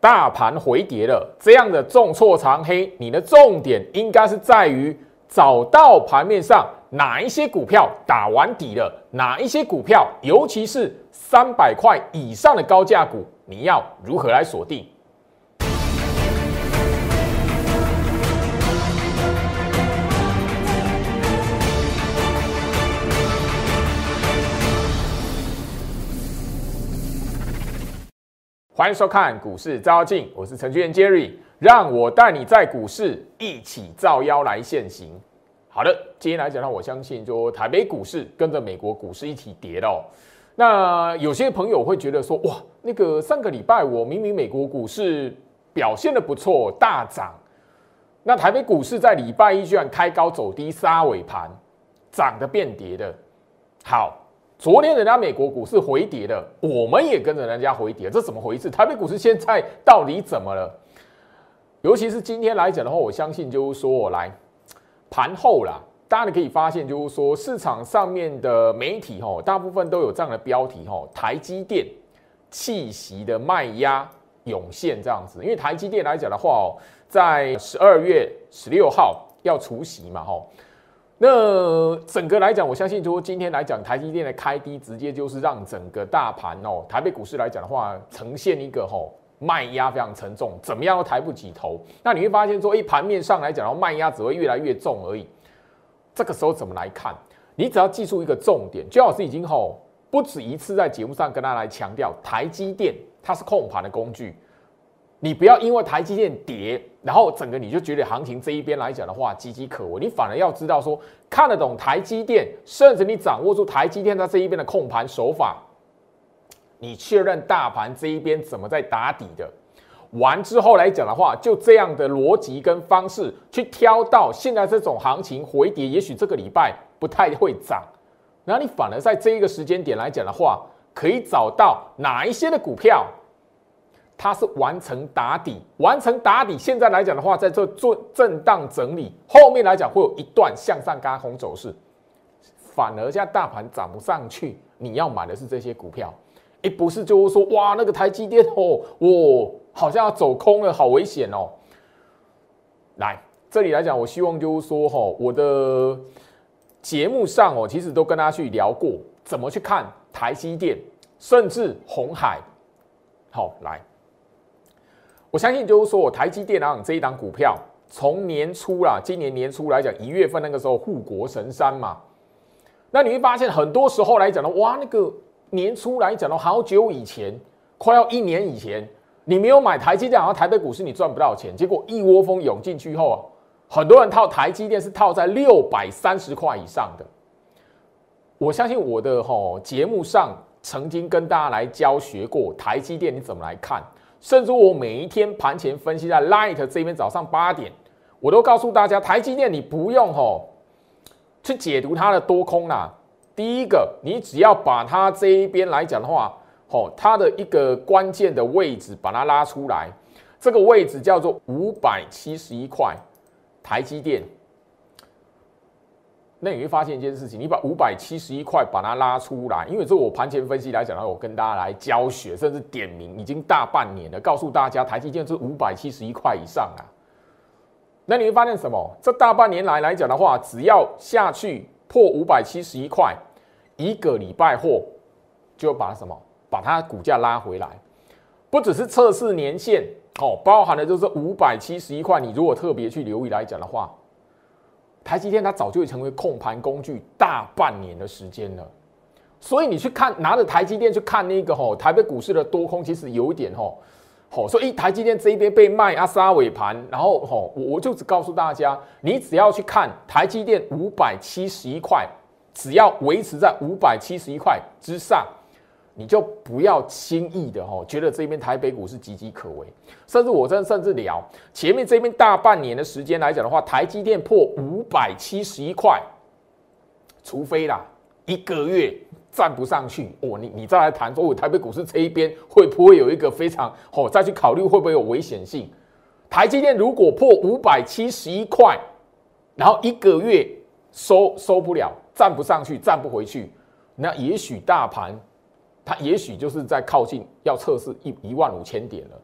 大盘回跌了，这样的重挫长黑，你的重点应该是在于找到盘面上哪一些股票打完底了，哪一些股票，尤其是三百块以上的高价股，你要如何来锁定？欢迎收看股市照妖镜，我是程序员 Jerry，让我带你在股市一起照妖来现行。好的，今天来讲呢，我相信就台北股市跟着美国股市一起跌哦。那有些朋友会觉得说，哇，那个上个礼拜我明明美国股市表现的不错，大涨，那台北股市在礼拜一居然开高走低，杀尾盘，涨的变跌的。好。昨天人家美国股市回跌的，我们也跟着人家回跌，这怎么回事？台北股市现在到底怎么了？尤其是今天来讲的话，我相信就是说我，来盘后啦，大家可以发现就是说，市场上面的媒体吼，大部分都有这样的标题吼，台积电气息的卖压涌现这样子。因为台积电来讲的话哦，在十二月十六号要除息嘛吼。那整个来讲，我相信说今天来讲，台积电的开低，直接就是让整个大盘哦，台北股市来讲的话，呈现一个吼卖压非常沉重，怎么样都抬不起头。那你会发现说，一盘面上来讲，然后卖压只会越来越重而已。这个时候怎么来看？你只要记住一个重点，周老师已经吼不止一次在节目上跟大家来强调，台积电它是控盘的工具。你不要因为台积电跌，然后整个你就觉得行情这一边来讲的话岌岌可危。你反而要知道说看得懂台积电，甚至你掌握住台积电在这一边的控盘手法，你确认大盘这一边怎么在打底的，完之后来讲的话，就这样的逻辑跟方式去挑到现在这种行情回跌，也许这个礼拜不太会涨，那你反而在这一个时间点来讲的话，可以找到哪一些的股票。它是完成打底，完成打底。现在来讲的话，在这做震荡整理，后面来讲会有一段向上嘎空走势，反而现在大盘涨不上去，你要买的是这些股票，哎，不是就是说哇，那个台积电哦，我好像要走空了，好危险哦。来这里来讲，我希望就是说哈，我的节目上哦，其实都跟大家去聊过，怎么去看台积电，甚至红海。好，来。我相信就是说，我台积电啊这一档股票，从年初啦，今年年初来讲，一月份那个时候护国神山嘛，那你会发现很多时候来讲的，哇，那个年初来讲的，好久以前，快要一年以前，你没有买台积电，然后台北股市你赚不到钱，结果一窝蜂涌进去后啊，很多人套台积电是套在六百三十块以上的。我相信我的吼节目上曾经跟大家来教学过台积电你怎么来看。甚至我每一天盘前分析在 Light 这边早上八点，我都告诉大家，台积电你不用吼去解读它的多空啦。第一个，你只要把它这一边来讲的话，吼它的一个关键的位置把它拉出来，这个位置叫做五百七十一块，台积电。那你会发现一件事情，你把五百七十一块把它拉出来，因为这我盘前分析来讲呢，我跟大家来教学，甚至点名，已经大半年了，告诉大家台积电是五百七十一块以上啊。那你会发现什么？这大半年来来讲的话，只要下去破五百七十一块，一个礼拜后就把什么把它股价拉回来，不只是测试年限哦，包含的就是五百七十一块。你如果特别去留意来讲的话。台积电它早就成为控盘工具大半年的时间了，所以你去看拿着台积电去看那个吼台北股市的多空，其实有一点吼，吼所以台积电这一边被卖啊杀尾盘，然后吼我我就只告诉大家，你只要去看台积电五百七十一块，只要维持在五百七十一块之上。你就不要轻易的哈，觉得这边台北股是岌岌可危，甚至我真甚至聊前面这边大半年的时间来讲的话，台积电破五百七十一块，除非啦一个月站不上去哦，你你再来谈说，我台北股市这一边会不会有一个非常哦，再去考虑会不会有危险性？台积电如果破五百七十一块，然后一个月收收不了，站不上去，站不回去，那也许大盘。它也许就是在靠近要测试一一万五千点了，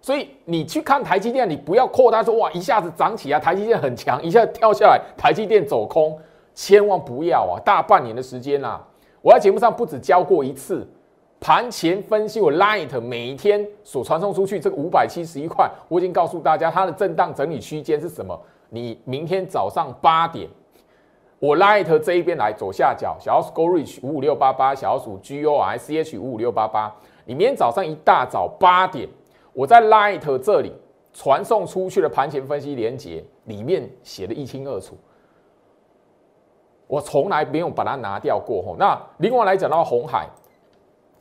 所以你去看台积电，你不要扩大说哇一下子涨起来，台积电很强，一下跳下来，台积电走空，千万不要啊！大半年的时间啦，我在节目上不止教过一次盘前分析，我 Light 每一天所传送出去这个五百七十一块，我已经告诉大家它的震荡整理区间是什么。你明天早上八点，我 Light 这一边来左下角，小鼠 Go Reach 五五六八八，小鼠 G O I C H 五五六八八。你明天早上一大早八点，我在 Light 这里传送出去的盘前分析连接，里面写的一清二楚。我从来没有把它拿掉过吼。那另外来讲到红海，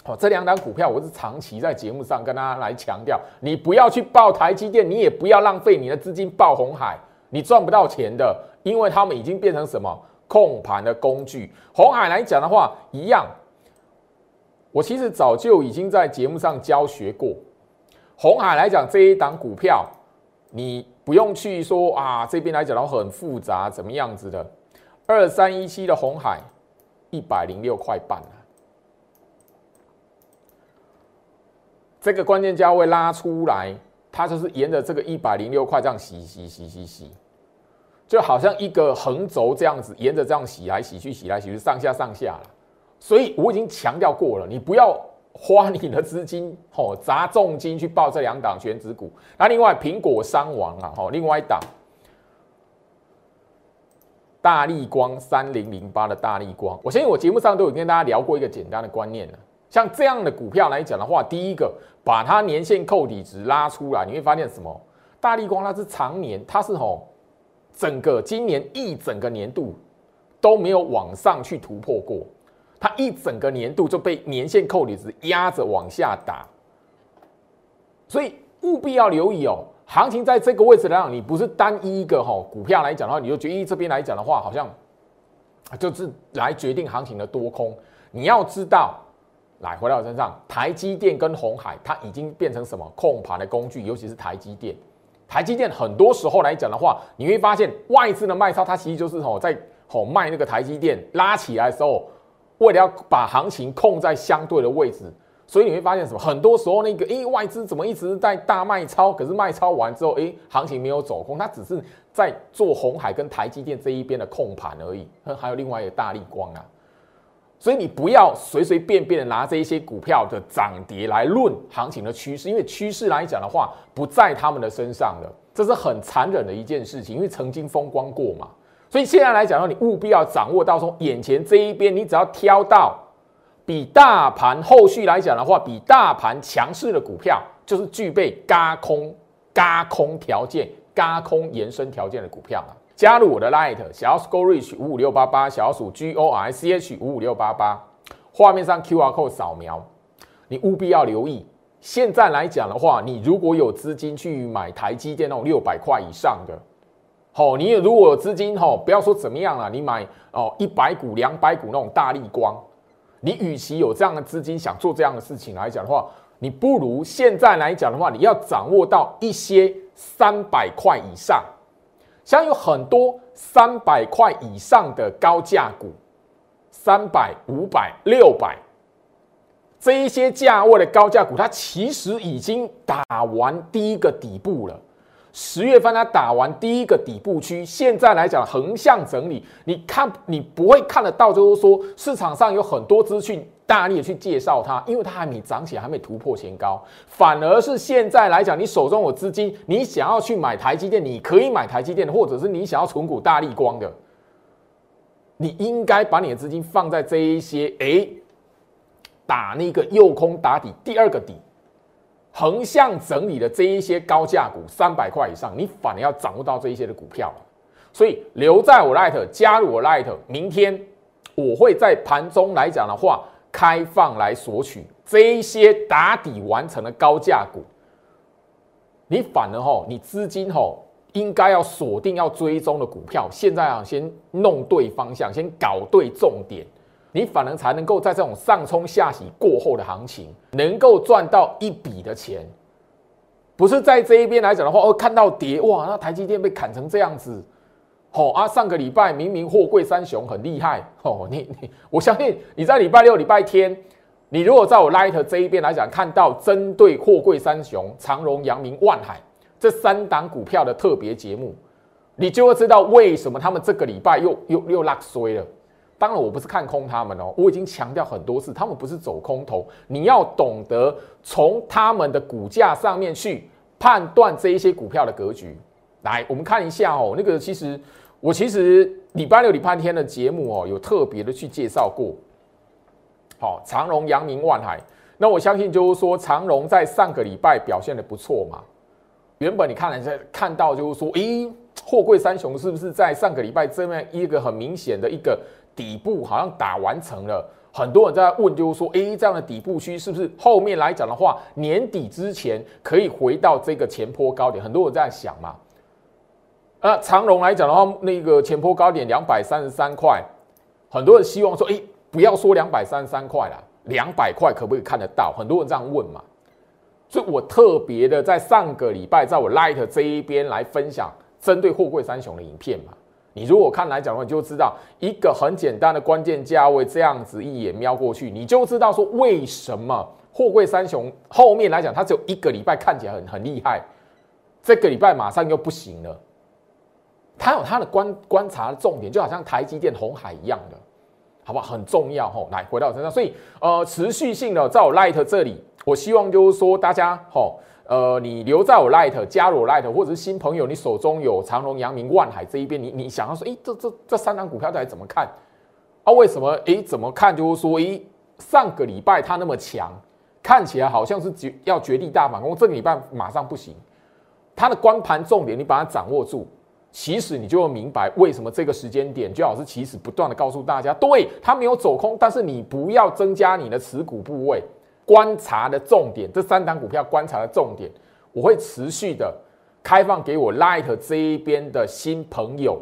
哦，这两档股票我是长期在节目上跟大家来强调，你不要去报台积电，你也不要浪费你的资金报红海，你赚不到钱的，因为他们已经变成什么控盘的工具。红海来讲的话，一样。我其实早就已经在节目上教学过，红海来讲这一档股票，你不用去说啊，这边来讲的话很复杂，怎么样子的？二三一七的红海，一百零六块半这个关键价位拉出来，它就是沿着这个一百零六块这样洗洗洗洗洗，就好像一个横轴这样子，沿着这样洗来洗去，洗来洗去，上下上下了。所以我已经强调过了，你不要花你的资金，吼砸重金去报这两档全指股。那另外苹果商王啊，吼另外一档大力光三零零八的大力光，我相信我节目上都有跟大家聊过一个简单的观念了。像这样的股票来讲的话，第一个把它年线扣底值拉出来，你会发现什么？大力光它是常年，它是吼整个今年一整个年度都没有往上去突破过。它一整个年度就被年线扣底值压着往下打，所以务必要留意哦。行情在这个位置来讲，你不是单一一个哈股票来讲的话，你就决议这边来讲的话，好像就是来决定行情的多空。你要知道，来回到我身上，台积电跟红海，它已经变成什么控盘的工具，尤其是台积电。台积电很多时候来讲的话，你会发现外资的卖超，它其实就是吼在吼卖那个台积电拉起来的时候。为了要把行情控在相对的位置，所以你会发现什么？很多时候那个，诶，外资怎么一直在大卖超？可是卖超完之后，诶，行情没有走空，它只是在做红海跟台积电这一边的控盘而已。还有另外一个大力光啊，所以你不要随随便便的拿这一些股票的涨跌来论行情的趋势，因为趋势来讲的话，不在他们的身上的，这是很残忍的一件事情，因为曾经风光过嘛。所以现在来讲的话，你务必要掌握到从，眼前这一边，你只要挑到比大盘后续来讲的话，比大盘强势的股票，就是具备嘎空、嘎空条件、嘎空延伸条件的股票了。加入我的 Light 小鼠 Go Reach 五五六八八，小鼠 G O R C H 五五六八八，画面上 QR code 扫描，你务必要留意。现在来讲的话，你如果有资金去买台积电那种六百块以上的。好，你也如果有资金，吼，不要说怎么样了，你买哦一百股、两百股那种大力光，你与其有这样的资金想做这样的事情来讲的话，你不如现在来讲的话，你要掌握到一些三百块以上，像有很多三百块以上的高价股，三百、五百、六百这一些价位的高价股，它其实已经打完第一个底部了。十月份它打完第一个底部区，现在来讲横向整理，你看你不会看得到，就是说市场上有很多资讯大力的去介绍它，因为它还没涨起来，还没突破前高，反而是现在来讲，你手中有资金，你想要去买台积电，你可以买台积电，或者是你想要存股大力光的，你应该把你的资金放在这一些，哎，打那个右空打底第二个底。横向整理的这一些高价股，三百块以上，你反而要掌握到这一些的股票所以留在我 Light，加入我 Light，明天我会在盘中来讲的话，开放来索取这一些打底完成的高价股。你反而哈，你资金哈应该要锁定要追踪的股票，现在啊先弄对方向，先搞对重点。你反而才能够在这种上冲下洗过后的行情，能够赚到一笔的钱，不是在这一边来讲的话，哦，看到跌哇，那台积电被砍成这样子，哦啊，上个礼拜明明货柜三雄很厉害，哦，你你，我相信你在礼拜六、礼拜天你如果在我 Light 这一边来讲，看到针对货柜三雄、长荣、阳明、万海这三档股票的特别节目，你就会知道为什么他们这个礼拜又又又拉衰了。当然，我不是看空他们哦，我已经强调很多次，他们不是走空头。你要懂得从他们的股价上面去判断这一些股票的格局。来，我们看一下哦，那个其实我其实礼拜六、礼拜天的节目哦，有特别的去介绍过。好，长荣、阳明、万海，那我相信就是说，长荣在上个礼拜表现的不错嘛。原本你看了在看到就是说，诶，货柜三雄是不是在上个礼拜这么一个很明显的一个。底部好像打完成了，很多人在问，就是说，哎，这样的底部区是不是后面来讲的话，年底之前可以回到这个前坡高点？很多人在想嘛。那长荣来讲的话，那个前坡高点两百三十三块，很多人希望说，哎，不要说两百三十三块了，两百块可不可以看得到？很多人这样问嘛。所以我特别的在上个礼拜，在我 Light 这一边来分享针对货柜三雄的影片嘛。你如果看来讲的话，你就知道一个很简单的关键价位，这样子一眼瞄过去，你就知道说为什么货柜三雄后面来讲，它只有一个礼拜看起来很很厉害，这个礼拜马上又不行了。它有它的观观察的重点，就好像台积电、红海一样的，好不好？很重要吼。来回到我身上，所以呃，持续性的在我 Light 这里，我希望就是说大家吼。呃，你留在我 Light 加入我 Light，或者是新朋友，你手中有长隆、阳明、万海这一边，你你想要说，哎，这这这三张股票到底怎么看？啊，为什么？哎，怎么看？就是说，哎，上个礼拜它那么强，看起来好像是绝要绝地大反攻，这个礼拜马上不行。它的光盘重点，你把它掌握住，其实你就会明白为什么这个时间点，就好是其实不断的告诉大家，对，它没有走空，但是你不要增加你的持股部位。观察的重点，这三档股票观察的重点，我会持续的开放给我 Light 这一边的新朋友。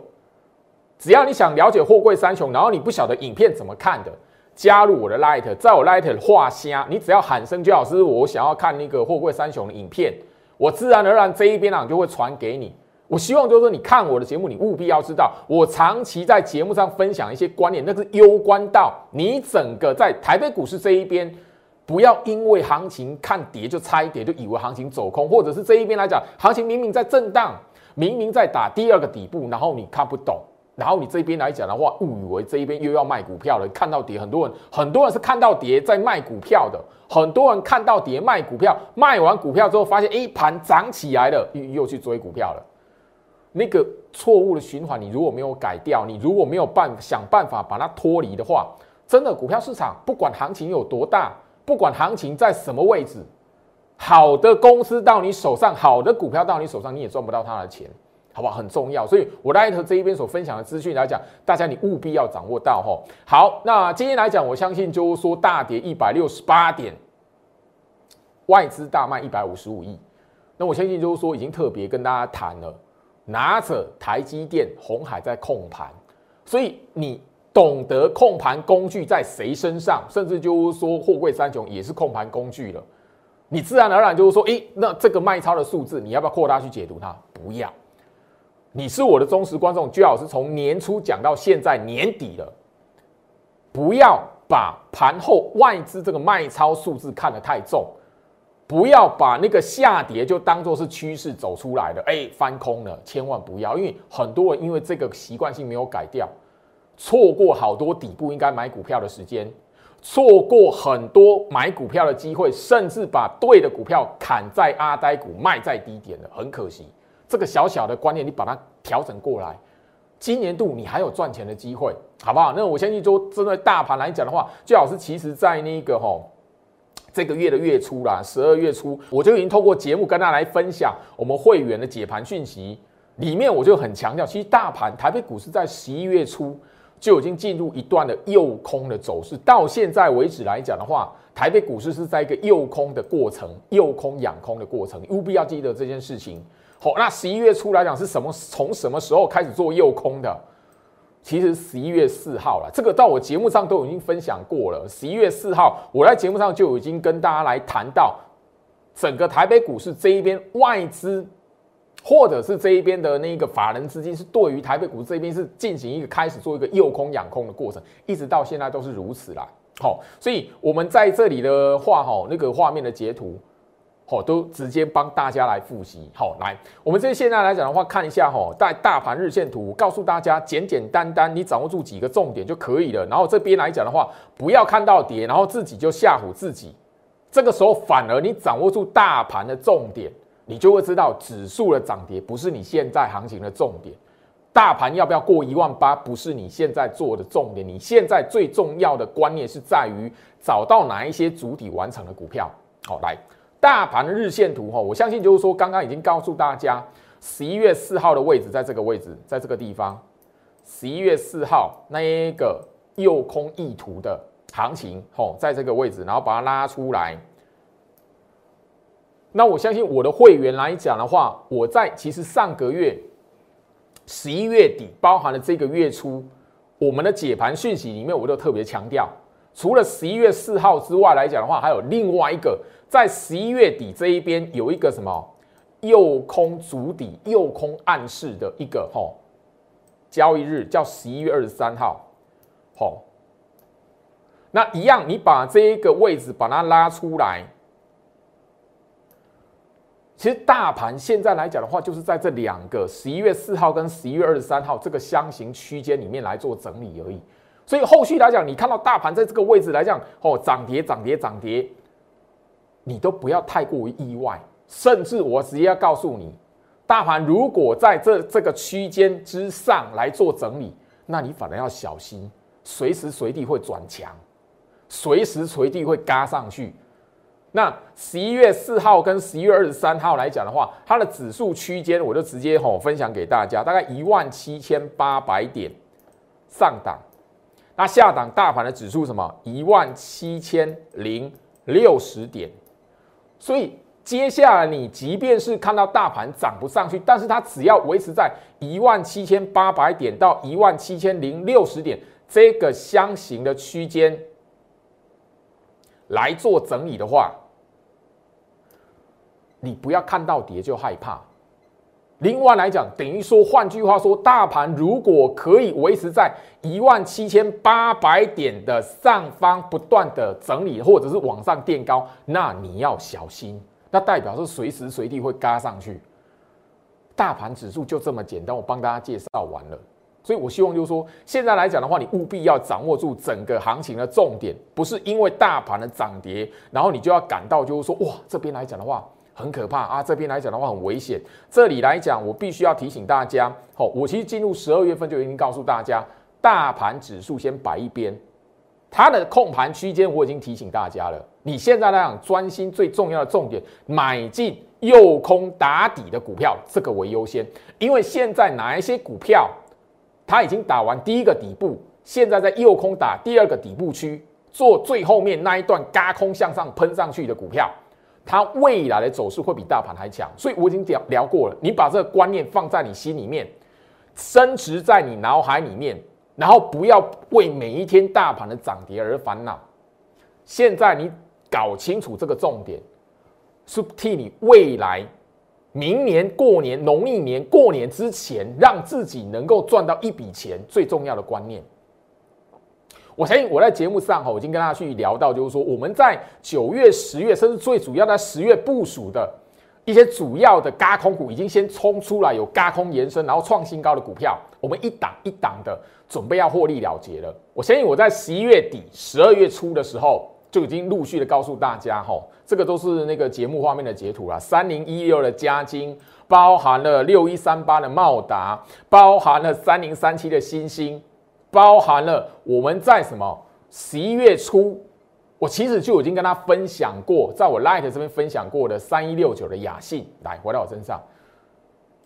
只要你想了解货柜三雄，然后你不晓得影片怎么看的，加入我的 Light，在我 Light 画虾，你只要喊声“就老师”，我想要看那个货柜三雄的影片，我自然而然这一边啊就会传给你。我希望就是说，你看我的节目，你务必要知道，我长期在节目上分享一些观念，那是攸关到你整个在台北股市这一边。不要因为行情看跌就猜跌，就以为行情走空，或者是这一边来讲，行情明明在震荡，明明在打第二个底部，然后你看不懂，然后你这边来讲的话，误以为这一边又要卖股票了。看到跌，很多人很多人是看到跌在卖股票的，很多人看到跌卖股票，卖完股票之后发现一盘涨起来了，又又去追股票了。那个错误的循环，你如果没有改掉，你如果没有办想办法把它脱离的话，真的股票市场不管行情有多大。不管行情在什么位置，好的公司到你手上，好的股票到你手上，你也赚不到它的钱，好不好？很重要。所以我来这一边所分享的资讯来讲，大家你务必要掌握到哈。好，那今天来讲，我相信就是说大跌一百六十八点，外资大卖一百五十五亿，那我相信就是说已经特别跟大家谈了，拿着台积电、红海在控盘，所以你。懂得控盘工具在谁身上，甚至就是说货柜三雄也是控盘工具了，你自然而然就是说，诶，那这个卖超的数字，你要不要扩大去解读它？不要。你是我的忠实观众，最好是从年初讲到现在年底了，不要把盘后外资这个卖超数字看得太重，不要把那个下跌就当做是趋势走出来的，哎，翻空了，千万不要，因为很多人因为这个习惯性没有改掉。错过好多底部应该买股票的时间，错过很多买股票的机会，甚至把对的股票砍在阿呆股卖在低点了，很可惜。这个小小的观念，你把它调整过来，今年度你还有赚钱的机会，好不好？那我相信说，针对大盘来讲的话，最好是其实在那个吼这个月的月初啦，十二月初，我就已经透过节目跟大家来分享我们会员的解盘讯息，里面我就很强调，其实大盘台北股市在十一月初。就已经进入一段的诱空的走势，到现在为止来讲的话，台北股市是在一个诱空的过程，诱空养空的过程，务必要记得这件事情。好，那十一月初来讲是什么？从什么时候开始做诱空的？其实十一月四号了，这个到我节目上都已经分享过了。十一月四号，我在节目上就已经跟大家来谈到整个台北股市这一边外资。或者是这一边的那个法人资金是对于台北股市这边是进行一个开始做一个诱空养空的过程，一直到现在都是如此啦。好，所以我们在这里的话，哈，那个画面的截图，好，都直接帮大家来复习。好，来，我们这现在来讲的话，看一下哈，在大盘日线图，告诉大家简简单单，你掌握住几个重点就可以了。然后这边来讲的话，不要看到跌，然后自己就吓唬自己。这个时候反而你掌握住大盘的重点，你就会知道指数的涨跌不是你现在行情的重点。大盘要不要过一万八，不是你现在做的重点。你现在最重要的观念是在于找到哪一些主体完成的股票。好，来大盘的日线图哈，我相信就是说，刚刚已经告诉大家，十一月四号的位置在这个位置，在这个地方。十一月四号那一个右空意图的行情，吼，在这个位置，然后把它拉出来。那我相信我的会员来讲的话，我在其实上个月。十一月底包含了这个月初，我们的解盘讯息里面，我都特别强调，除了十一月四号之外来讲的话，还有另外一个在十一月底这一边有一个什么右空足底、右空暗示的一个吼交易日，叫十一月二十三号，吼，那一样，你把这一个位置把它拉出来。其实大盘现在来讲的话，就是在这两个十一月四号跟十一月二十三号这个箱型区间里面来做整理而已。所以后续来讲，你看到大盘在这个位置来讲，哦，涨跌涨跌涨跌，你都不要太过于意外。甚至我直接要告诉你，大盘如果在这这个区间之上来做整理，那你反而要小心，随时随地会转强，随时随地会嘎上去。那十一月四号跟十一月二十三号来讲的话，它的指数区间我就直接吼分享给大家，大概一万七千八百点上档，那下档大盘的指数什么一万七千零六十点，所以接下来你即便是看到大盘涨不上去，但是它只要维持在一万七千八百点到一万七千零六十点这个箱型的区间来做整理的话。你不要看到跌就害怕。另外来讲，等于说，换句话说，大盘如果可以维持在一万七千八百点的上方不断的整理，或者是往上垫高，那你要小心，那代表是随时随地会嘎上去。大盘指数就这么简单，我帮大家介绍完了。所以我希望就是说，现在来讲的话，你务必要掌握住整个行情的重点，不是因为大盘的涨跌，然后你就要感到就是说，哇，这边来讲的话。很可怕啊！这边来讲的话很危险。这里来讲，我必须要提醒大家，好，我其实进入十二月份就已经告诉大家，大盘指数先摆一边，它的控盘区间我已经提醒大家了。你现在来讲，专心最重要的重点，买进右空打底的股票，这个为优先。因为现在哪一些股票，它已经打完第一个底部，现在在右空打第二个底部区，做最后面那一段嘎空向上喷上去的股票。它未来的走势会比大盘还强，所以我已经聊聊过了。你把这个观念放在你心里面，升值在你脑海里面，然后不要为每一天大盘的涨跌而烦恼。现在你搞清楚这个重点，是替你未来明年过年农历年过年之前，让自己能够赚到一笔钱最重要的观念。我相信我在节目上哈，我已经跟大家去聊到，就是说我们在九月、十月，甚至最主要在十月部署的一些主要的高空股，已经先冲出来有高空延伸，然后创新高的股票，我们一档一档的准备要获利了结了。我相信我在十一月底、十二月初的时候，就已经陆续的告诉大家哈，这个都是那个节目画面的截图啦。三零一六的加金，包含了六一三八的茂达，包含了三零三七的新星。包含了我们在什么十一月初，我其实就已经跟他分享过，在我 Light 这边分享过的三一六九的雅信，来回到我身上，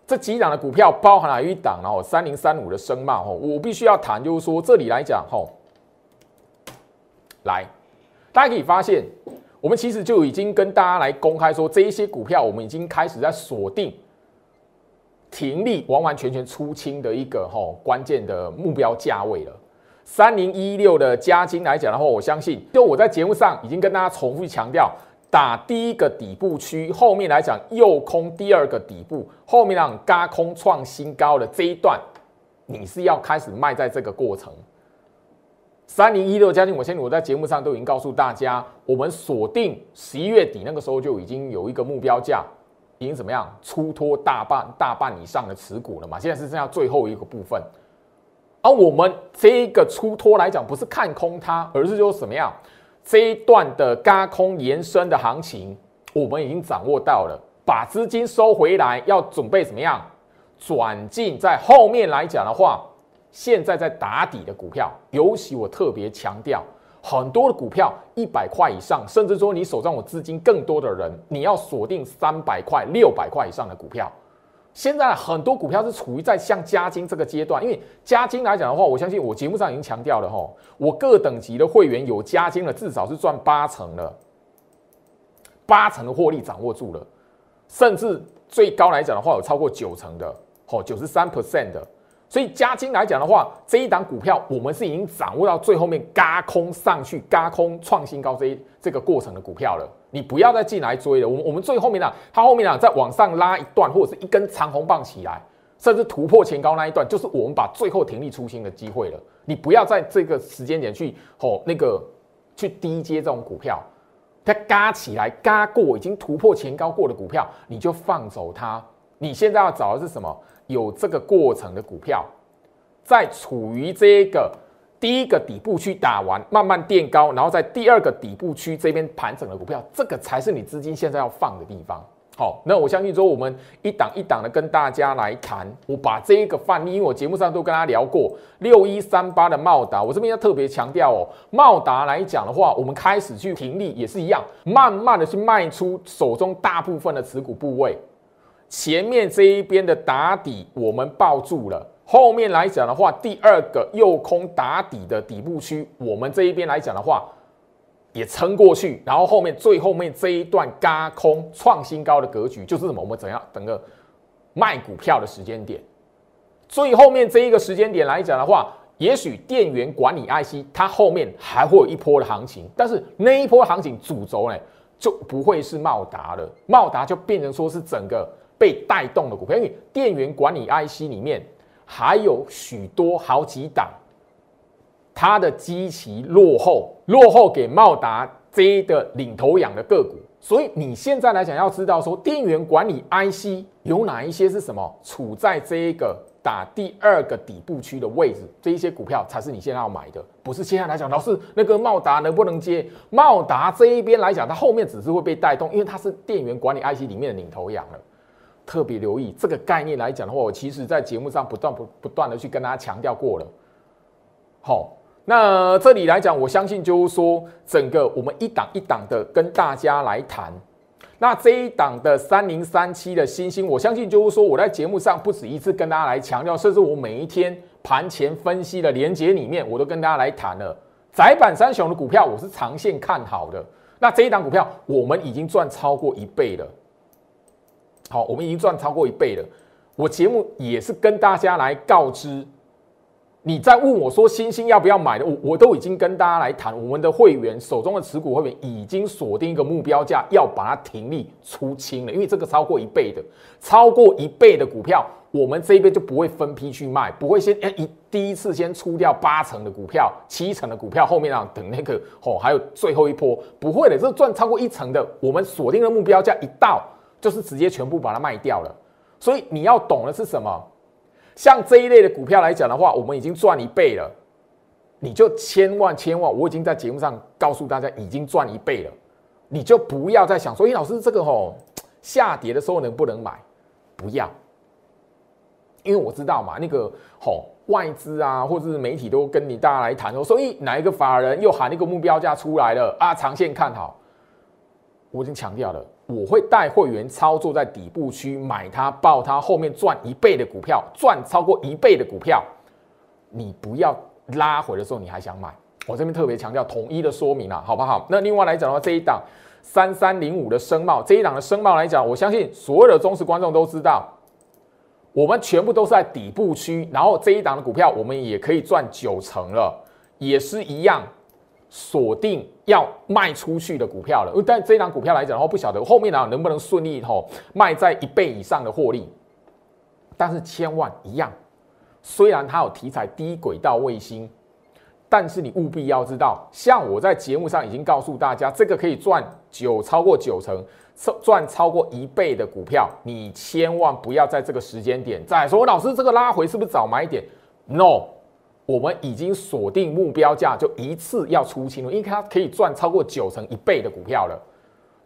这几档的股票包含了一档，然后三零三五的声貌，吼，我必须要谈，就是说这里来讲，吼，来，大家可以发现，我们其实就已经跟大家来公开说，这一些股票我们已经开始在锁定。停利完完全全出清的一个哈关键的目标价位了，三零一六的加金来讲的话，我相信就我在节目上已经跟大家重复强调，打第一个底部区，后面来讲右空第二个底部，后面让嘎空创新高的这一段，你是要开始卖在这个过程。三零一六加金，我相信我在节目上都已经告诉大家，我们锁定十一月底那个时候就已经有一个目标价，已经怎么样出脱大半大半以上的持股了嘛？现在是剩下最后一个部分，而我们这一个出脱来讲，不是看空它，而是说什么样这一段的嘎空延伸的行情，我们已经掌握到了，把资金收回来，要准备怎么样转进，在后面来讲的话。现在在打底的股票，尤其我特别强调，很多的股票一百块以上，甚至说你手上有资金更多的人，你要锁定三百块、六百块以上的股票。现在很多股票是处于在像加金这个阶段，因为加金来讲的话，我相信我节目上已经强调了哈，我各等级的会员有加金的，至少是赚八成了，八成的获利掌握住了，甚至最高来讲的话，有超过九成的，哦，九十三 percent 的。所以加金来讲的话，这一档股票我们是已经掌握到最后面嘎空上去、嘎空创新高这一这个过程的股票了。你不要再进来追了。我们我们最后面呢，它后面呢再往上拉一段，或者是一根长红棒起来，甚至突破前高那一段，就是我们把最后停利出新的机会了。你不要在这个时间点去吼那个去低接这种股票，它嘎起来嘎过已经突破前高过的股票，你就放走它。你现在要找的是什么？有这个过程的股票，在处于这个第一个底部区打完，慢慢垫高，然后在第二个底部区这边盘整的股票，这个才是你资金现在要放的地方。好，那我相信说，我们一档一档的跟大家来谈。我把这一个范例，因为我节目上都跟大家聊过六一三八的茂达，我这边要特别强调哦，茂达来讲的话，我们开始去停利也是一样，慢慢的去卖出手中大部分的持股部位。前面这一边的打底我们抱住了，后面来讲的话，第二个右空打底的底部区，我们这一边来讲的话，也撑过去，然后后面最后面这一段嘎空创新高的格局，就是什么？我们怎样整个卖股票的时间点？最后面这一个时间点来讲的话，也许电源管理 IC 它后面还会有一波的行情，但是那一波行情主轴呢，就不会是茂达了，茂达就变成说是整个。被带动的股票，因为电源管理 IC 里面还有许多好几档，它的基期落后，落后给茂达这一个领头羊的个股，所以你现在来讲要知道说，电源管理 IC 有哪一些是什么，处在这一个打第二个底部区的位置，这一些股票才是你现在要买的，不是现在来讲，老师那个茂达能不能接？茂达这一边来讲，它后面只是会被带动，因为它是电源管理 IC 里面的领头羊了。特别留意这个概念来讲的话，我其实在节目上不断不不断的去跟大家强调过了。好，那这里来讲，我相信就是说，整个我们一档一档的跟大家来谈。那这一档的三零三七的星星，我相信就是说，我在节目上不止一次跟大家来强调，甚至我每一天盘前分析的连接里面，我都跟大家来谈了。窄板三雄的股票，我是长线看好的。那这一档股票，我们已经赚超过一倍了。好，我们已经赚超过一倍了。我节目也是跟大家来告知，你在问我说星星要不要买的，我我都已经跟大家来谈，我们的会员手中的持股会员已经锁定一个目标价，要把它停利出清了。因为这个超过一倍的，超过一倍的股票，我们这边就不会分批去卖，不会先哎一第一次先出掉八成的股票、七成的股票，后面啊等那个哦还有最后一波，不会的，这赚超过一成的，我们锁定的目标价一到。就是直接全部把它卖掉了，所以你要懂的是什么？像这一类的股票来讲的话，我们已经赚一倍了，你就千万千万，我已经在节目上告诉大家，已经赚一倍了，你就不要再想说，哎，老师这个吼下跌的时候能不能买？不要，因为我知道嘛，那个吼外资啊，或者是媒体都跟你大家来谈说，所以哪一个法人又喊那个目标价出来了啊？长线看好，我已经强调了。我会带会员操作在底部区买它，报它后面赚一倍的股票，赚超过一倍的股票，你不要拉回的时候你还想买。我这边特别强调统一的说明啊，好不好？那另外来讲的话，这一档三三零五的声茂，这一档的声茂来讲，我相信所有的忠实观众都知道，我们全部都是在底部区，然后这一档的股票我们也可以赚九成了，也是一样。锁定要卖出去的股票了，但这档股票来讲的话，不晓得后面呢能不能顺利吼卖在一倍以上的获利。但是千万一样，虽然它有题材低轨道卫星，但是你务必要知道，像我在节目上已经告诉大家，这个可以赚九超过九成，赚超过一倍的股票，你千万不要在这个时间点再说，老师这个拉回是不是早买点？No，我们已经锁定目标价，就一次要出清了，因为它可以赚超过九成一倍的股票了。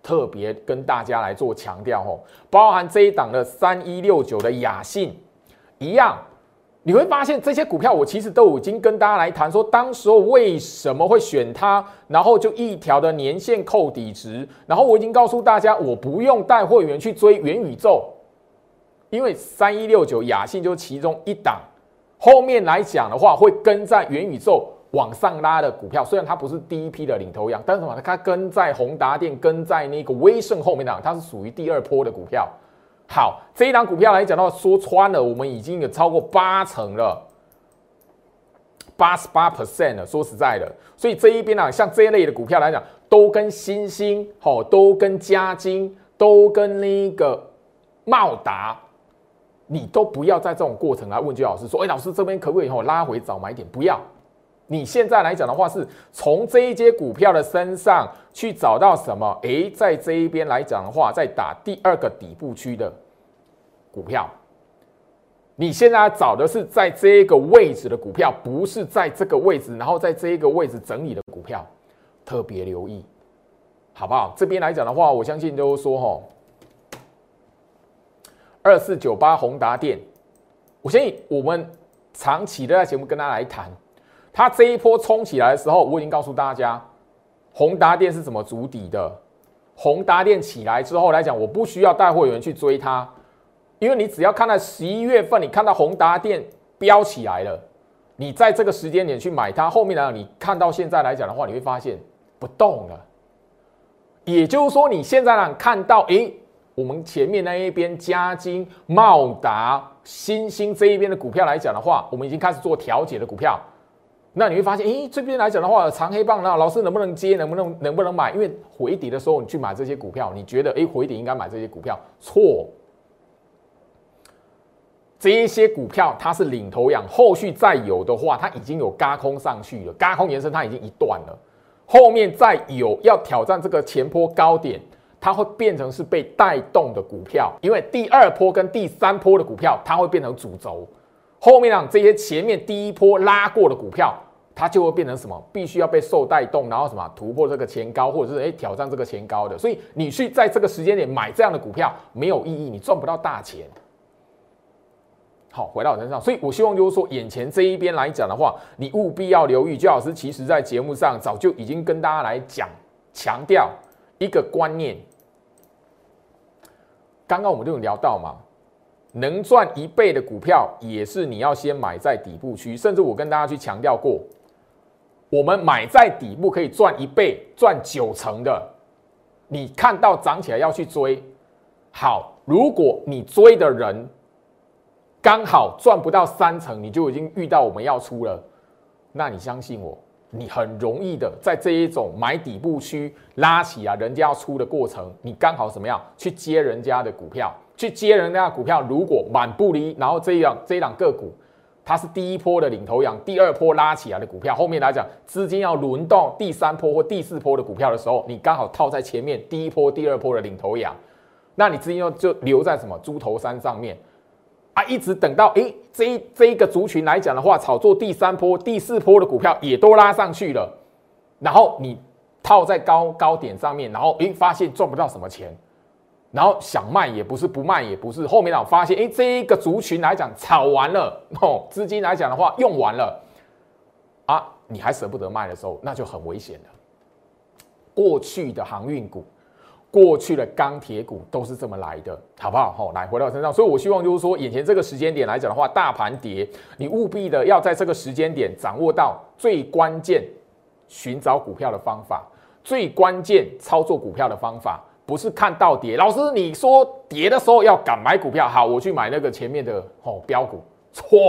特别跟大家来做强调哦，包含这一档的三一六九的雅信一样。你会发现这些股票，我其实都已经跟大家来谈说，当时候为什么会选它，然后就一条的年限扣底值，然后我已经告诉大家，我不用带会员去追元宇宙，因为三一六九雅信就是其中一档，后面来讲的话会跟在元宇宙往上拉的股票，虽然它不是第一批的领头羊，但是什么？它跟在宏达电、跟在那个威盛后面的，它是属于第二波的股票。好，这一档股票来讲的话，说穿了，我们已经有超过八成了，八十八 percent 了。说实在的，所以这一边呢，像这一类的股票来讲，都跟新兴，好，都跟嘉金，都跟那个茂达，你都不要在这种过程来问居老师说，哎，老师这边可不可以后拉回早买点？不要。你现在来讲的话，是从这一些股票的身上去找到什么？诶，在这一边来讲的话，在打第二个底部区的股票。你现在找的是在这个位置的股票，不是在这个位置，然后在这一个位置整理的股票，特别留意，好不好？这边来讲的话，我相信都说哈，二四九八宏达电，我相信我们长期都在节目跟大家来谈。它这一波冲起来的时候，我已经告诉大家，宏达电是怎么筑底的。宏达电起来之后来讲，我不需要带会员去追它，因为你只要看到十一月份，你看到宏达电飙起来了，你在这个时间点去买它，后面呢，你看到现在来讲的话，你会发现不动了。也就是说，你现在呢看到，诶，我们前面那一边嘉金、茂达、新兴这一边的股票来讲的话，我们已经开始做调节的股票。那你会发现，诶，这边来讲的话，长黑棒，那老师能不能接，能不能能不能买？因为回底的时候，你去买这些股票，你觉得，诶，回底应该买这些股票，错。这一些股票它是领头羊，后续再有的话，它已经有嘎空上去了，嘎空延伸它已经一段了，后面再有要挑战这个前坡高点，它会变成是被带动的股票，因为第二波跟第三波的股票，它会变成主轴。后面让这些前面第一波拉过的股票，它就会变成什么？必须要被受带动，然后什么突破这个前高，或者是诶挑战这个前高的。所以你去在这个时间点买这样的股票没有意义，你赚不到大钱。好，回到我身上，所以我希望就是说，眼前这一边来讲的话，你务必要留意。焦老师其实在节目上早就已经跟大家来讲强调一个观念。刚刚我们就有聊到嘛。能赚一倍的股票，也是你要先买在底部区。甚至我跟大家去强调过，我们买在底部可以赚一倍、赚九成的。你看到涨起来要去追，好。如果你追的人刚好赚不到三成，你就已经遇到我们要出了，那你相信我，你很容易的在这一种买底部区拉起啊，人家要出的过程，你刚好怎么样去接人家的股票。去接人家股票，如果满不离，然后这样这一档个股，它是第一波的领头羊，第二波拉起来的股票，后面来讲资金要轮动第三波或第四波的股票的时候，你刚好套在前面第一波、第二波的领头羊，那你资金就就留在什么猪头山上面啊？一直等到诶这一这一个族群来讲的话，炒作第三波、第四波的股票也都拉上去了，然后你套在高高点上面，然后诶发现赚不到什么钱。然后想卖也不是，不卖也不是。后面呢，发现哎，这一个族群来讲炒完了哦，资金来讲的话用完了啊，你还舍不得卖的时候，那就很危险了。过去的航运股、过去的钢铁股都是这么来的，好不好？好，来回到身上。所以我希望就是说，眼前这个时间点来讲的话，大盘跌，你务必的要在这个时间点掌握到最关键寻找股票的方法，最关键操作股票的方法。不是看到跌，老师你说跌的时候要敢买股票，好，我去买那个前面的哦标股，错，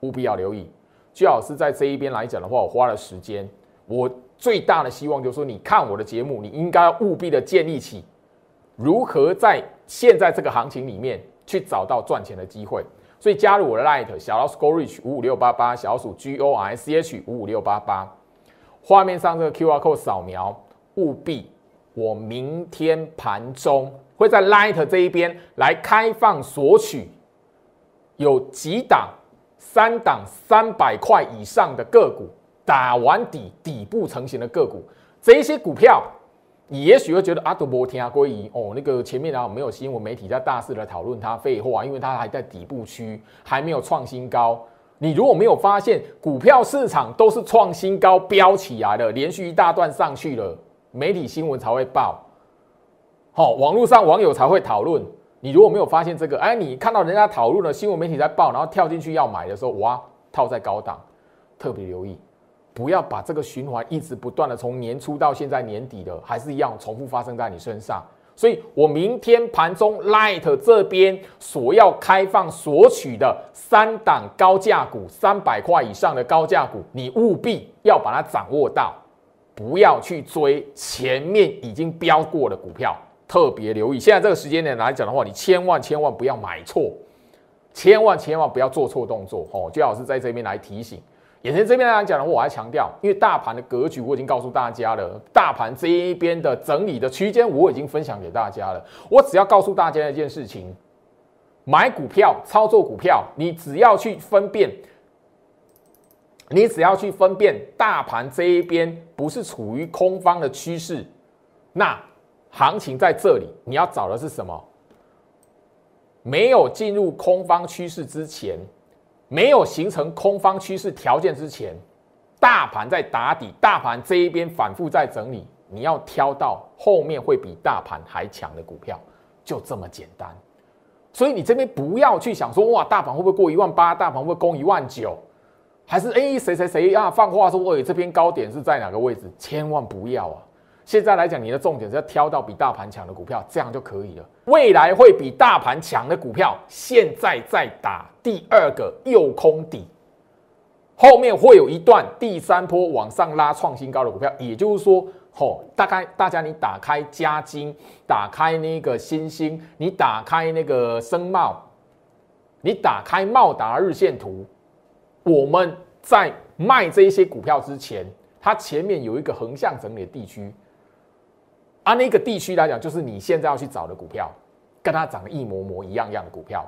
务必要留意。最好是在这一边来讲的话，我花了时间，我最大的希望就是说，你看我的节目，你应该务必的建立起如何在现在这个行情里面去找到赚钱的机会。所以加入我的 Light 小老鼠 Gorich 五五六八八，小老鼠 G O R C H 五五六八八。画面上这个 QR code 扫描，务必我明天盘中会在 Light 这一边来开放索取，有几档三档三百块以上的个股打完底底部成型的个股，这一些股票。你也许会觉得阿德伯听阿归一哦，那个前面啊没有新闻媒体在大肆的讨论它，废话，因为它还在底部区，还没有创新高。你如果没有发现股票市场都是创新高飙起来的，连续一大段上去了，媒体新闻才会报，好，网络上网友才会讨论。你如果没有发现这个，哎，你看到人家讨论了，新闻媒体在报，然后跳进去要买的时候，哇，套在高档，特别留意。不要把这个循环一直不断的从年初到现在年底的，还是一样重复发生在你身上。所以我明天盘中 Light 这边所要开放索取的三档高价股，三百块以上的高价股，你务必要把它掌握到，不要去追前面已经飙过的股票，特别留意。现在这个时间点来讲的话，你千万千万不要买错，千万千万不要做错动作哦。最好是在这边来提醒。眼前这边来讲的话，我还强调，因为大盘的格局我已经告诉大家了，大盘这一边的整理的区间我已经分享给大家了。我只要告诉大家一件事情：买股票、操作股票，你只要去分辨，你只要去分辨大盘这一边不是处于空方的趋势，那行情在这里，你要找的是什么？没有进入空方趋势之前。没有形成空方趋势条件之前，大盘在打底，大盘这一边反复在整理，你要挑到后面会比大盘还强的股票，就这么简单。所以你这边不要去想说，哇，大盘会不会过一万八？大盘会不会攻一万九？还是哎，谁谁谁啊？放话说，哎，这边高点是在哪个位置？千万不要啊！现在来讲，你的重点是要挑到比大盘强的股票，这样就可以了。未来会比大盘强的股票，现在在打第二个右空底，后面会有一段第三波往上拉创新高的股票。也就是说，吼，大概大家你打开嘉金，打开那个新兴，你打开那个深茂，你打开茂达日线图，我们在卖这些股票之前，它前面有一个横向整理的地区。啊，那个地区来讲，就是你现在要去找的股票，跟它长得一模模一样样的股票，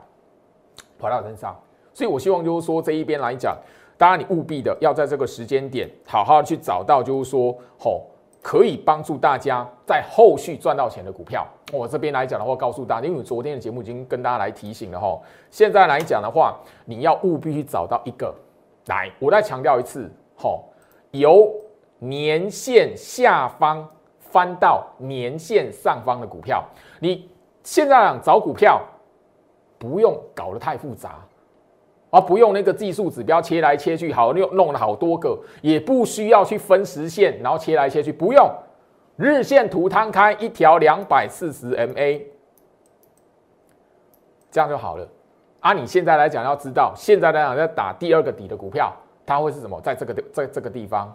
跑到身上。所以我希望就是说这一边来讲，当然你务必的要在这个时间点好好去找到，就是说吼可以帮助大家在后续赚到钱的股票。我这边来讲的话，告诉大家，因为昨天的节目已经跟大家来提醒了哈。现在来讲的话，你要务必去找到一个，来，我再强调一次，吼，由年线下方。翻到年线上方的股票，你现在想找股票，不用搞得太复杂，而不用那个技术指标切来切去，好弄弄了好多个，也不需要去分时线，然后切来切去，不用日线图摊开一条两百四十 MA，这样就好了。啊，你现在来讲要知道，现在来讲在打第二个底的股票，它会是什么？在这个在这个地方。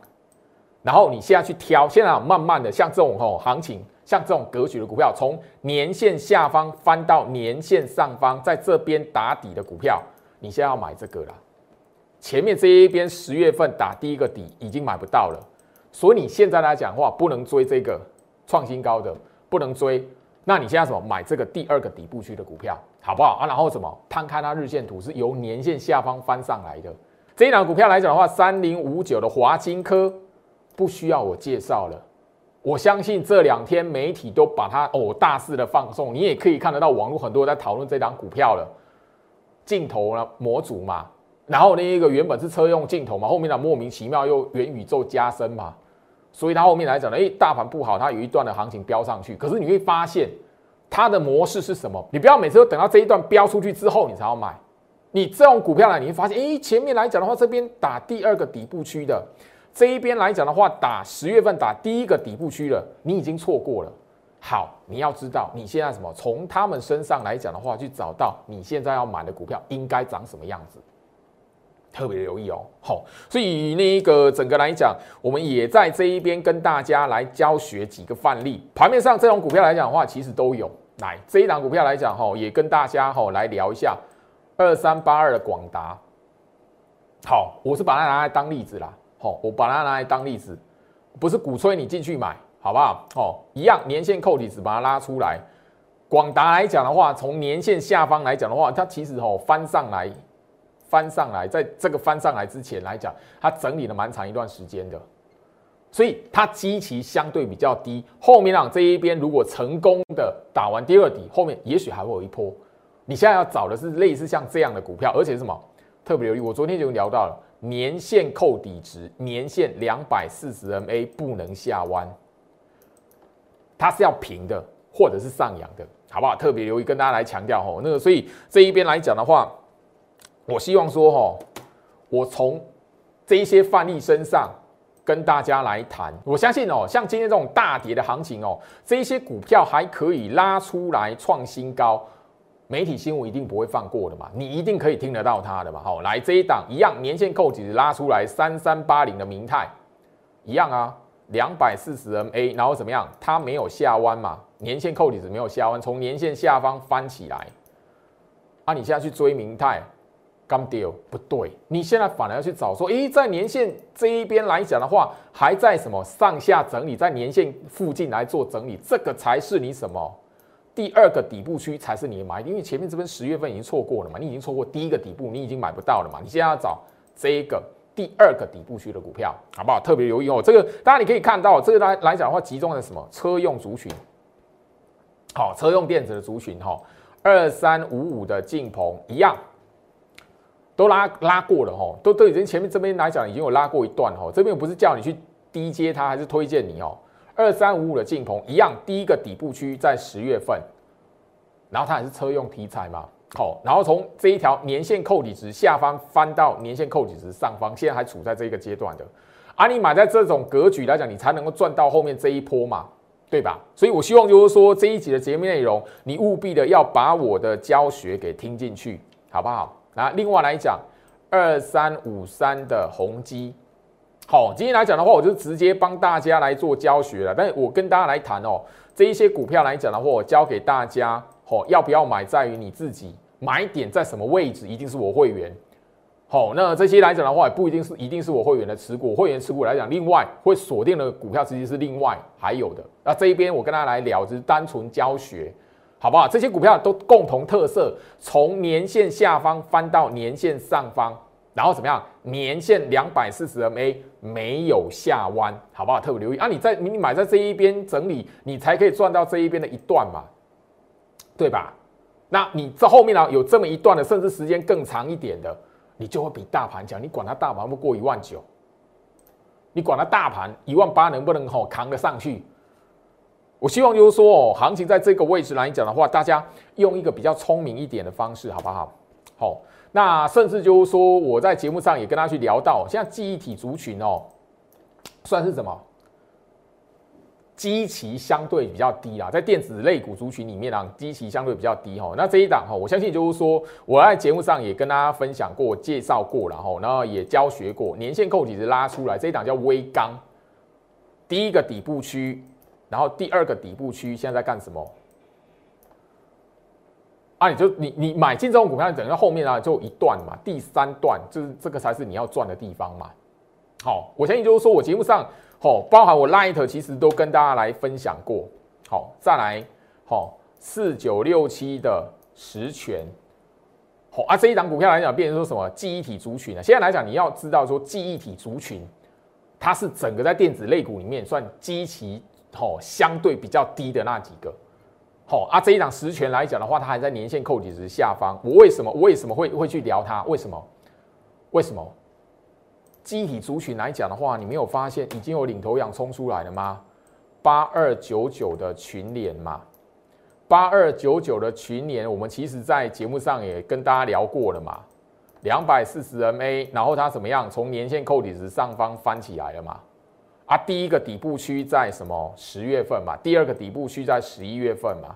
然后你现在去挑，现在慢慢的像这种吼行情，像这种格局的股票，从年线下方翻到年线上方，在这边打底的股票，你现在要买这个了。前面这一边十月份打第一个底已经买不到了，所以你现在来讲的话不能追这个创新高的，不能追。那你现在什么买这个第二个底部区的股票，好不好啊？然后什么摊开它日线图是由年线下方翻上来的这一档股票来讲的话，三零五九的华金科。不需要我介绍了，我相信这两天媒体都把它哦大肆的放送，你也可以看得到网络很多人在讨论这档股票了。镜头呢模组嘛，然后那一个原本是车用镜头嘛，后面呢莫名其妙又元宇宙加深嘛，所以它后面来讲呢，哎大盘不好，它有一段的行情飙上去，可是你会发现它的模式是什么？你不要每次都等到这一段飙出去之后你才要买，你这种股票呢，你会发现哎前面来讲的话，这边打第二个底部区的。这一边来讲的话，打十月份打第一个底部区了，你已经错过了。好，你要知道你现在什么？从他们身上来讲的话，去找到你现在要买的股票应该长什么样子，特别留意哦。好，所以那一个整个来讲，我们也在这一边跟大家来教学几个范例。盘面上这种股票来讲的话，其实都有。来这一档股票来讲哈，也跟大家哈来聊一下。二三八二的广达，好，我是把它拿来当例子啦。好，我把它拿来当例子，不是鼓吹你进去买，好不好？哦，一样年线扣底子把它拉出来。广达来讲的话，从年线下方来讲的话，它其实哦翻上来，翻上来，在这个翻上来之前来讲，它整理了蛮长一段时间的，所以它基期相对比较低。后面让这一边如果成功的打完第二底，后面也许还会有一波。你现在要找的是类似像这样的股票，而且是什么特别留意？我昨天就聊到了年线扣底值，年线两百四十 MA 不能下弯，它是要平的或者是上扬的。好不好？特别留意跟大家来强调哦，那个所以这一边来讲的话，我希望说哦，我从这一些范例身上跟大家来谈。我相信哦，像今天这种大跌的行情哦，这一些股票还可以拉出来创新高，媒体新闻一定不会放过的嘛，你一定可以听得到它的嘛。好，来这一档一样，年线扣底拉出来三三八零的明泰一样啊，两百四十 MA，然后怎么样？它没有下弯嘛。年线扣底子没有下弯，从年线下方翻起来，啊，你现在去追明泰，刚丢不对，你现在反而要去找说，诶，在年线这一边来讲的话，还在什么上下整理，在年线附近来做整理，这个才是你什么第二个底部区才是你的买，因为前面这边十月份已经错过了嘛，你已经错过第一个底部，你已经买不到了嘛，你现在要找这一个第二个底部区的股票，好不好？特别留意哦，这个当然你可以看到，这个来来讲的话，集中在什么车用族群。好，车用电子的族群哈，二三五五的晋鹏一样，都拉拉过了哈，都都已经前面这边来讲已经有拉过一段哈，这边不是叫你去低接它，还是推荐你哦。二三五五的晋鹏一样，第一个底部区在十月份，然后它也是车用题材嘛，好，然后从这一条年线扣底值下方翻到年线扣底值上方，现在还处在这个阶段的，而你买在这种格局来讲，你才能够赚到后面这一波嘛。对吧？所以我希望就是说这一集的节目内容，你务必的要把我的教学给听进去，好不好？那另外来讲，二三五三的宏基，好，今天来讲的话，我就直接帮大家来做教学了。但是我跟大家来谈哦，这一些股票来讲的话，我教给大家，哦，要不要买在于你自己，买点在什么位置，一定是我会员。好，那这些来讲的话，也不一定是一定是我会员的持股，会员持股来讲，另外会锁定的股票，其实是另外还有的。那这一边我跟大家来聊，就是单纯教学，好不好？这些股票都共同特色，从年线下方翻到年线上方，然后怎么样？年线两百四十 MA 没有下弯，好不好？特别留意啊！你在你买在这一边整理，你才可以赚到这一边的一段嘛，对吧？那你这后面呢，有这么一段的，甚至时间更长一点的。你就会比大盘强，你管它大盘不过一万九，你管它大盘一万八能不能吼扛得上去？我希望就是说哦，行情在这个位置来讲的话，大家用一个比较聪明一点的方式，好不好？好，那甚至就是说，我在节目上也跟大家去聊到，现在记忆体族群哦，算是什么？基期相对比较低啊，在电子类股族群里面啊，基期相对比较低哈。那这一档哈，我相信就是说，我在节目上也跟大家分享过、介绍过了哈，然后也教学过，年线扣底是拉出来，这一档叫微钢，第一个底部区，然后第二个底部区现在在干什么？啊，你就你你买进这种股票，等于后面啊就一段嘛，第三段就是这个才是你要赚的地方嘛。好，我相信就是说我节目上。好，包含我 Light 其实都跟大家来分享过。好，再来，好四九六七的实权，好啊，这一档股票来讲，变成说什么记忆体族群呢？现在来讲，你要知道说记忆体族群，它是整个在电子类股里面算基期好相对比较低的那几个。好啊，这一档实权来讲的话，它还在年线扣底值下方。我为什么为什么会会去聊它？为什么？为什么？机体族群来讲的话，你没有发现已经有领头羊冲出来了吗？八二九九的群联嘛，八二九九的群联，我们其实在节目上也跟大家聊过了嘛，两百四十 MA，然后它怎么样？从年线扣底值上方翻起来了嘛？啊，第一个底部区在什么十月份嘛？第二个底部区在十一月份嘛？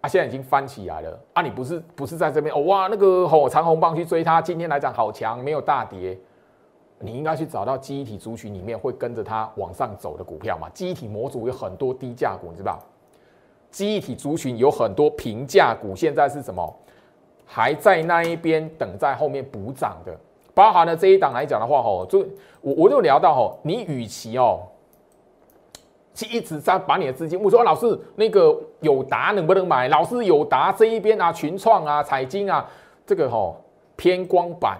啊，现在已经翻起来了啊！你不是不是在这边哦？哇，那个吼长红棒去追它，今天来讲好强，没有大跌。你应该去找到记忆体族群里面会跟着它往上走的股票嘛？记忆体模组有很多低价股，你知道？记忆体族群有很多平价股，现在是什么？还在那一边等在后面补涨的，包含了这一档来讲的话，吼，就我我就聊到吼，你与其哦，去一直在把你的资金，我说老师那个友达能不能买？老师友达这一边啊，群创啊，彩金啊，这个吼偏光板，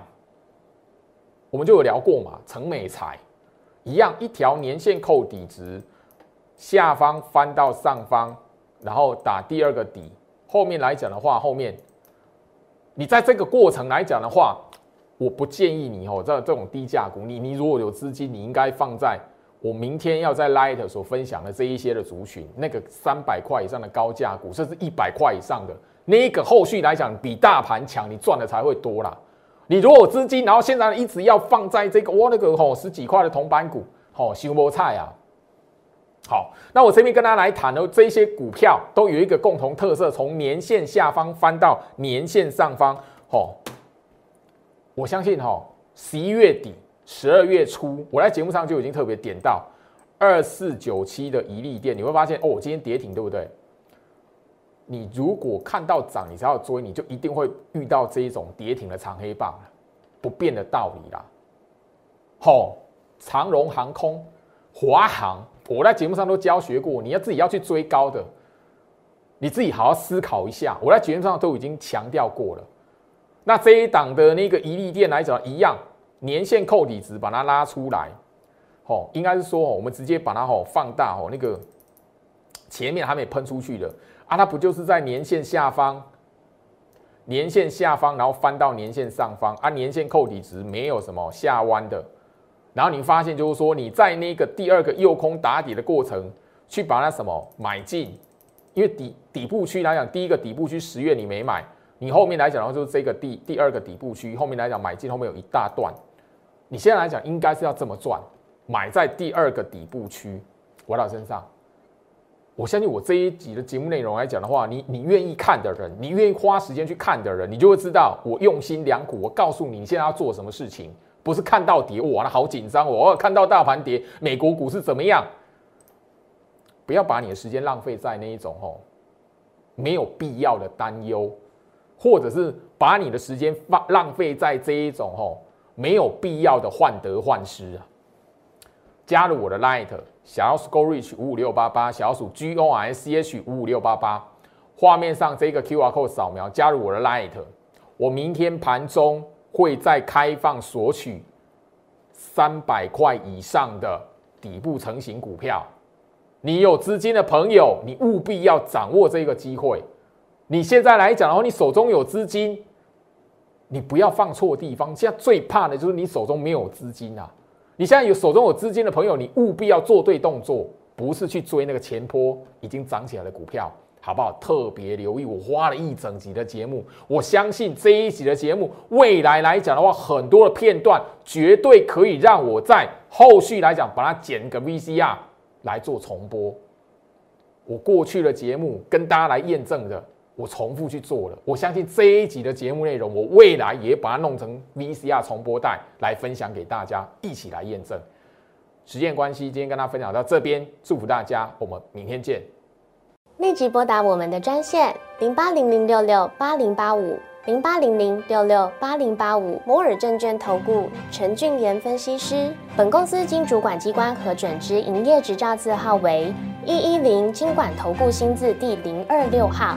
我们就有聊过嘛，成美彩一样，一条年线扣底值，下方翻到上方，然后打第二个底，后面来讲的话，后面你在这个过程来讲的话，我不建议你哦，这这种低价股，你你如果有资金，你应该放在。我明天要在 Light 所分享的这一些的族群，那个三百块以上的高价股，甚至一百块以上的那个后续来讲，比大盘强，你赚的才会多啦。你如果有资金，然后现在一直要放在这个我那个吼十几块的铜板股，吼修波菜啊。好，那我这边跟大家来谈的这些股票都有一个共同特色，从年线下方翻到年线上方，吼，我相信吼十一月底。十二月初，我在节目上就已经特别点到二四九七的一利店，你会发现哦，今天跌停，对不对？你如果看到涨，你才要追，你就一定会遇到这一种跌停的长黑棒不变的道理啦。好，长荣航空、华航，我在节目上都教学过，你要自己要去追高的，你自己好好思考一下。我在节目上都已经强调过了。那这一档的那个一利店来讲，一样。年线扣底值把它拉出来，吼，应该是说我们直接把它吼放大哦，那个前面还没喷出去的啊，它不就是在年线下方，年线下方，然后翻到年线上方啊，年线扣底值没有什么下弯的，然后你发现就是说你在那个第二个右空打底的过程，去把它什么买进，因为底底部区来讲，第一个底部区十月你没买，你后面来讲的话就是这个第第二个底部区，后面来讲买进后面有一大段。你现在来讲，应该是要这么赚，买在第二个底部区，我到身上。我相信我这一集的节目内容来讲的话，你你愿意看的人，你愿意花时间去看的人，你就会知道我用心良苦。我告诉你，你现在要做什么事情，不是看到跌，哇，那好紧张，我要看到大盘跌，美国股市怎么样？不要把你的时间浪费在那一种哦没有必要的担忧，或者是把你的时间放浪费在这一种哦。没有必要的患得患失啊！加入我的 Light 小要鼠 Go Reach 五五六八八，小要鼠 G O R S C H 五五六八八，画面上这个 QR code 扫描，加入我的 Light。我明天盘中会再开放索取三百块以上的底部成型股票。你有资金的朋友，你务必要掌握这个机会。你现在来讲的话，你手中有资金。你不要放错地方。现在最怕的就是你手中没有资金啊！你现在有手中有资金的朋友，你务必要做对动作，不是去追那个前坡已经涨起来的股票，好不好？特别留意，我花了一整集的节目，我相信这一集的节目未来来讲的话，很多的片段绝对可以让我在后续来讲把它剪个 VCR 来做重播。我过去的节目跟大家来验证的。我重复去做了，我相信这一集的节目内容，我未来也把它弄成 VCR 重播带来分享给大家，一起来验证。时间关系，今天跟大家分享到这边，祝福大家，我们明天见。立即拨打我们的专线零八零零六六八零八五零八零零六六八零八五摩尔证券投顾陈俊言分析师。本公司经主管机关核准之营业执照字号为一一零金管投顾新字第零二六号。